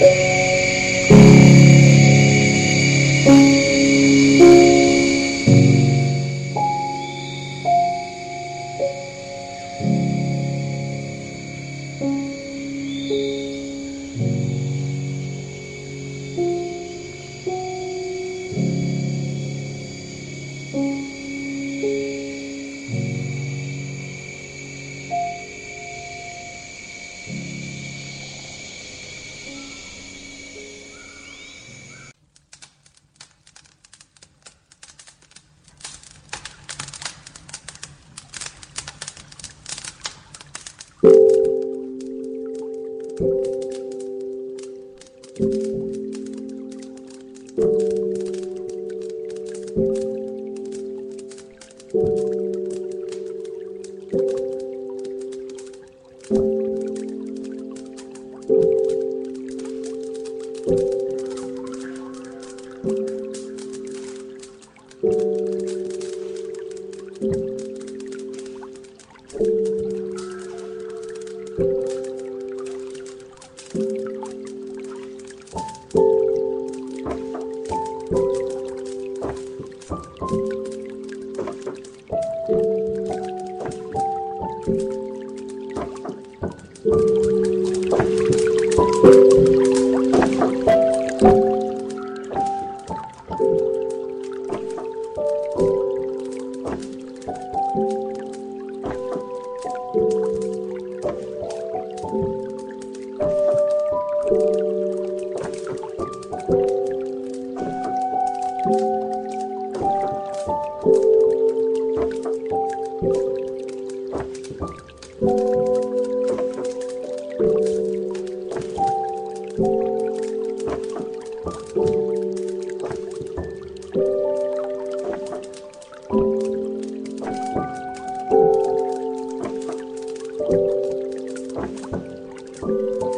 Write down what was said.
Thank you. Bye.